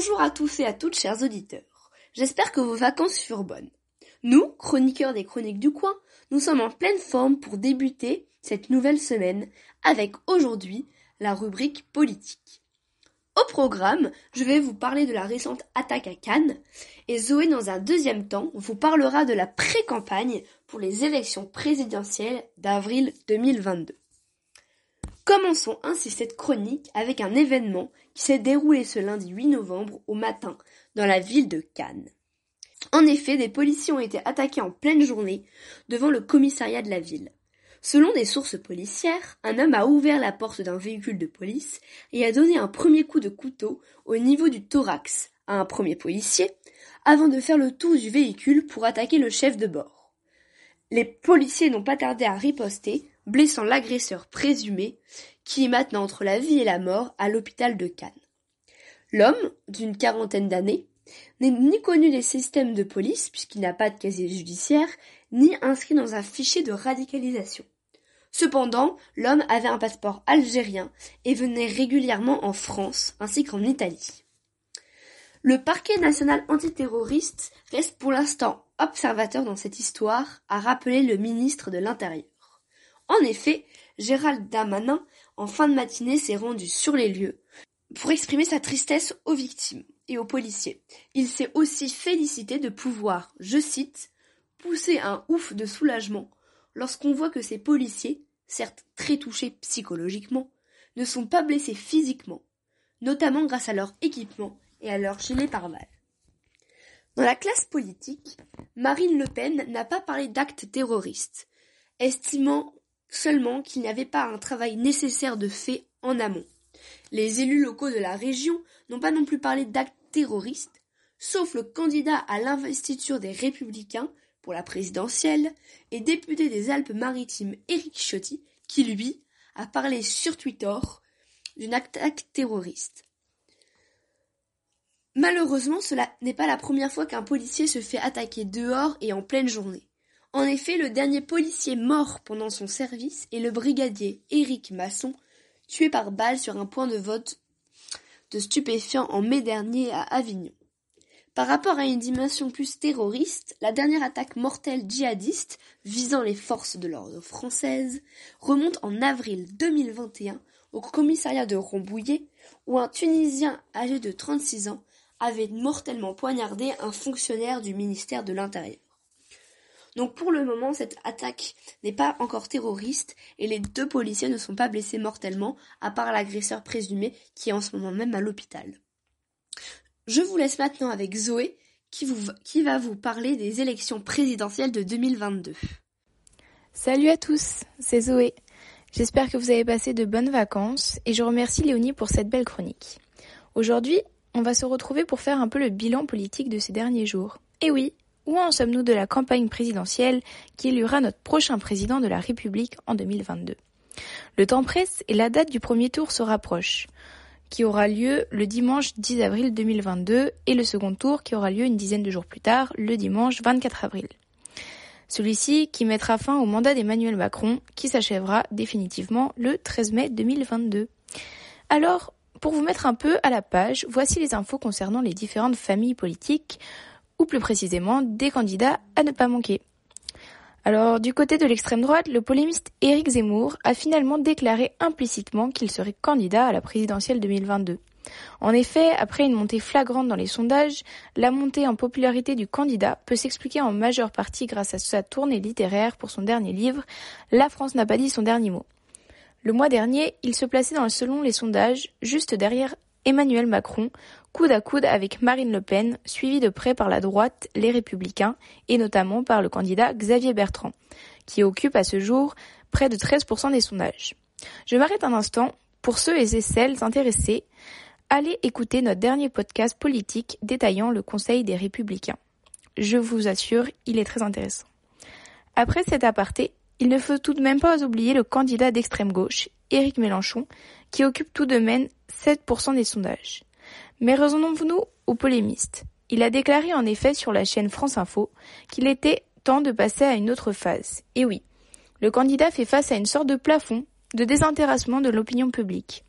Bonjour à tous et à toutes chers auditeurs. J'espère que vos vacances furent bonnes. Nous, chroniqueurs des chroniques du coin, nous sommes en pleine forme pour débuter cette nouvelle semaine avec aujourd'hui la rubrique politique. Au programme, je vais vous parler de la récente attaque à Cannes et Zoé dans un deuxième temps vous parlera de la pré-campagne pour les élections présidentielles d'avril 2022. Commençons ainsi cette chronique avec un événement qui s'est déroulé ce lundi 8 novembre au matin dans la ville de Cannes. En effet, des policiers ont été attaqués en pleine journée devant le commissariat de la ville. Selon des sources policières, un homme a ouvert la porte d'un véhicule de police et a donné un premier coup de couteau au niveau du thorax à un premier policier avant de faire le tour du véhicule pour attaquer le chef de bord. Les policiers n'ont pas tardé à riposter blessant l'agresseur présumé, qui est maintenant entre la vie et la mort à l'hôpital de Cannes. L'homme, d'une quarantaine d'années, n'est ni connu des systèmes de police, puisqu'il n'a pas de casier judiciaire, ni inscrit dans un fichier de radicalisation. Cependant, l'homme avait un passeport algérien et venait régulièrement en France ainsi qu'en Italie. Le parquet national antiterroriste reste pour l'instant observateur dans cette histoire, a rappelé le ministre de l'Intérieur. En effet, Gérald Damanin, en fin de matinée, s'est rendu sur les lieux pour exprimer sa tristesse aux victimes et aux policiers. Il s'est aussi félicité de pouvoir, je cite, pousser un ouf de soulagement lorsqu'on voit que ces policiers, certes très touchés psychologiquement, ne sont pas blessés physiquement, notamment grâce à leur équipement et à leur gilet pare-balles. Dans la classe politique, Marine Le Pen n'a pas parlé d'actes terroristes, estimant seulement qu'il n'y avait pas un travail nécessaire de fait en amont. Les élus locaux de la région n'ont pas non plus parlé d'actes terroristes, sauf le candidat à l'investiture des Républicains pour la présidentielle et député des Alpes-Maritimes Éric Ciotti, qui lui a parlé sur Twitter d'une attaque terroriste. Malheureusement, cela n'est pas la première fois qu'un policier se fait attaquer dehors et en pleine journée. En effet, le dernier policier mort pendant son service est le brigadier Éric Masson, tué par balle sur un point de vote de stupéfiants en mai dernier à Avignon. Par rapport à une dimension plus terroriste, la dernière attaque mortelle djihadiste visant les forces de l'ordre françaises remonte en avril 2021 au commissariat de Rambouillet où un Tunisien âgé de 36 ans avait mortellement poignardé un fonctionnaire du ministère de l'Intérieur. Donc pour le moment, cette attaque n'est pas encore terroriste et les deux policiers ne sont pas blessés mortellement, à part l'agresseur présumé qui est en ce moment même à l'hôpital. Je vous laisse maintenant avec Zoé qui, va vous parler des élections présidentielles de 2022. Salut à tous, c'est Zoé. J'espère que vous avez passé de bonnes vacances et je remercie Léonie pour cette belle chronique. Aujourd'hui, on va se retrouver pour faire un peu le bilan politique de ces derniers jours. Et oui, où en sommes-nous de la campagne présidentielle qui éluera notre prochain président de la République en 2022 Le temps presse et la date du premier tour se rapproche, qui aura lieu le dimanche 10 avril 2022 et le second tour qui aura lieu une dizaine de jours plus tard, le dimanche 24 avril. Celui-ci qui mettra fin au mandat d'Emmanuel Macron qui s'achèvera définitivement le 13 mai 2022. Alors, pour vous mettre un peu à la page, voici les infos concernant les différentes familles politiques ou plus précisément des candidats à ne pas manquer. Alors, du côté de l'extrême droite, le polémiste Éric Zemmour a finalement déclaré implicitement qu'il serait candidat à la présidentielle 2022. En effet, après une montée flagrante dans les sondages, la montée en popularité du candidat peut s'expliquer en majeure partie grâce à sa tournée littéraire pour son dernier livre, La France n'a pas dit son dernier mot. Le mois dernier, il se plaçait dans, selon les sondages, juste derrière Emmanuel Macron, coude à coude avec Marine Le Pen, suivi de près par la droite, les Républicains, et notamment par le candidat Xavier Bertrand, qui occupe à ce jour près de 13% des sondages. Je m'arrête un instant. Pour ceux et celles intéressés, allez écouter notre dernier podcast politique détaillant le Conseil des Républicains. Je vous assure, il est très intéressant. Après cet aparté, il ne faut tout de même pas oublier le candidat d'extrême gauche, Éric Mélenchon, qui occupe tout de même 7% des sondages. Mais raisonnons-nous aux polémistes. Il a déclaré en effet sur la chaîne France Info qu'il était temps de passer à une autre phase. Et oui, le candidat fait face à une sorte de plafond de désintéressement de l'opinion publique.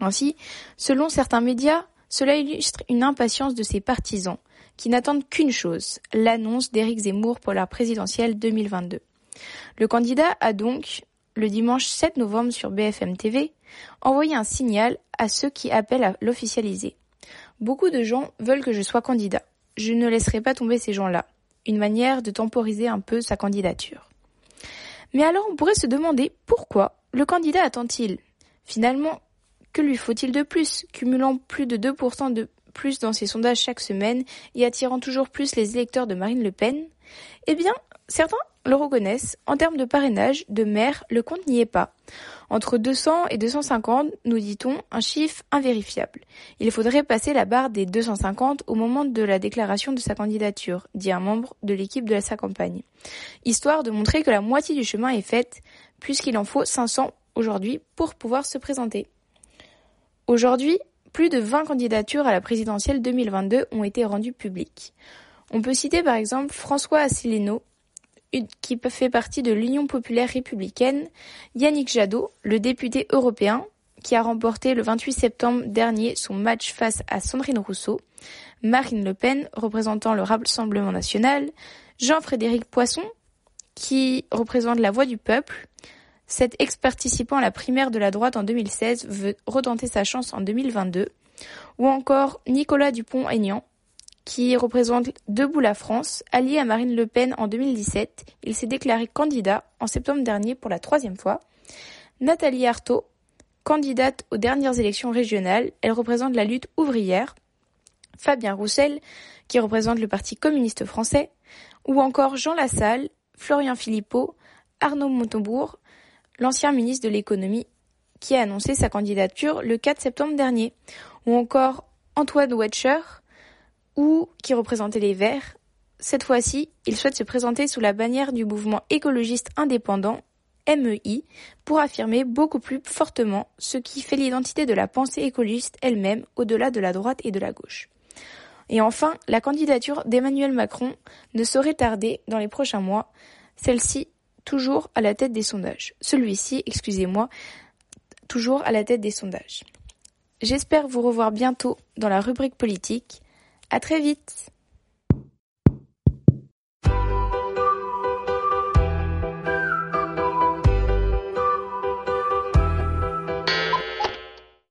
Ainsi, selon certains médias, Cela illustre une impatience de ses partisans, qui n'attendent qu'une chose, l'annonce d'Éric Zemmour pour la présidentielle 2022. Le candidat a donc, le dimanche 7 novembre sur BFM TV, envoyé un signal à ceux qui appellent à l'officialiser. Beaucoup de gens veulent que je sois candidat. Je ne laisserai pas tomber ces gens-là. Une manière de temporiser un peu sa candidature. Mais alors on pourrait se demander pourquoi le candidat attend-il? Finalement, que lui faut-il de plus, cumulant plus de 2% de plus dans ses sondages chaque semaine et attirant toujours plus les électeurs de Marine Le Pen? Eh bien, certains le reconnaissent, en termes de parrainage, de maire, le compte n'y est pas. Entre 200 et 250, nous dit-on, un chiffre invérifiable. Il faudrait passer la barre des 250 au moment de la déclaration de sa candidature, dit un membre de l'équipe de sa campagne. Histoire de montrer que la moitié du chemin est faite, puisqu'il en faut 500 aujourd'hui pour pouvoir se présenter. Aujourd'hui, plus de 20 candidatures à la présidentielle 2022 ont été rendues publiques. On peut citer par exemple François Asselineau, qui fait partie de l'Union populaire républicaine, Yannick Jadot, le député européen, qui a remporté le 28 septembre dernier son match face à Sandrine Rousseau, Marine Le Pen, représentant le Rassemblement national, Jean-Frédéric Poisson, qui représente la voix du peuple, cet ex-participant à la primaire de la droite en 2016 veut retenter sa chance en 2022, ou encore Nicolas Dupont-Aignan, qui représente Debout la France, allié à Marine Le Pen en 2017. Il s'est déclaré candidat en septembre dernier pour la troisième fois. Nathalie Arthaud, candidate aux dernières élections régionales, elle représente la lutte ouvrière. Fabien Roussel, qui représente le Parti communiste français, ou encore Jean Lassalle, Florian Philippot, Arnaud Montebourg, l'ancien ministre de l'économie, qui a annoncé sa candidature le 4 septembre dernier, ou encore Antoine Wetcher, ou qui représentait les Verts. Cette fois-ci, il souhaite se présenter sous la bannière du mouvement écologiste indépendant, MEI, pour affirmer beaucoup plus fortement ce qui fait l'identité de la pensée écologiste elle-même au-delà de la droite et de la gauche. Et enfin, la candidature d'Emmanuel Macron ne saurait tarder dans les prochains mois. Celle-ci toujours à la tête des sondages. Celui-ci, excusez-moi, toujours à la tête des sondages. J'espère vous revoir bientôt dans la rubrique politique. À très vite!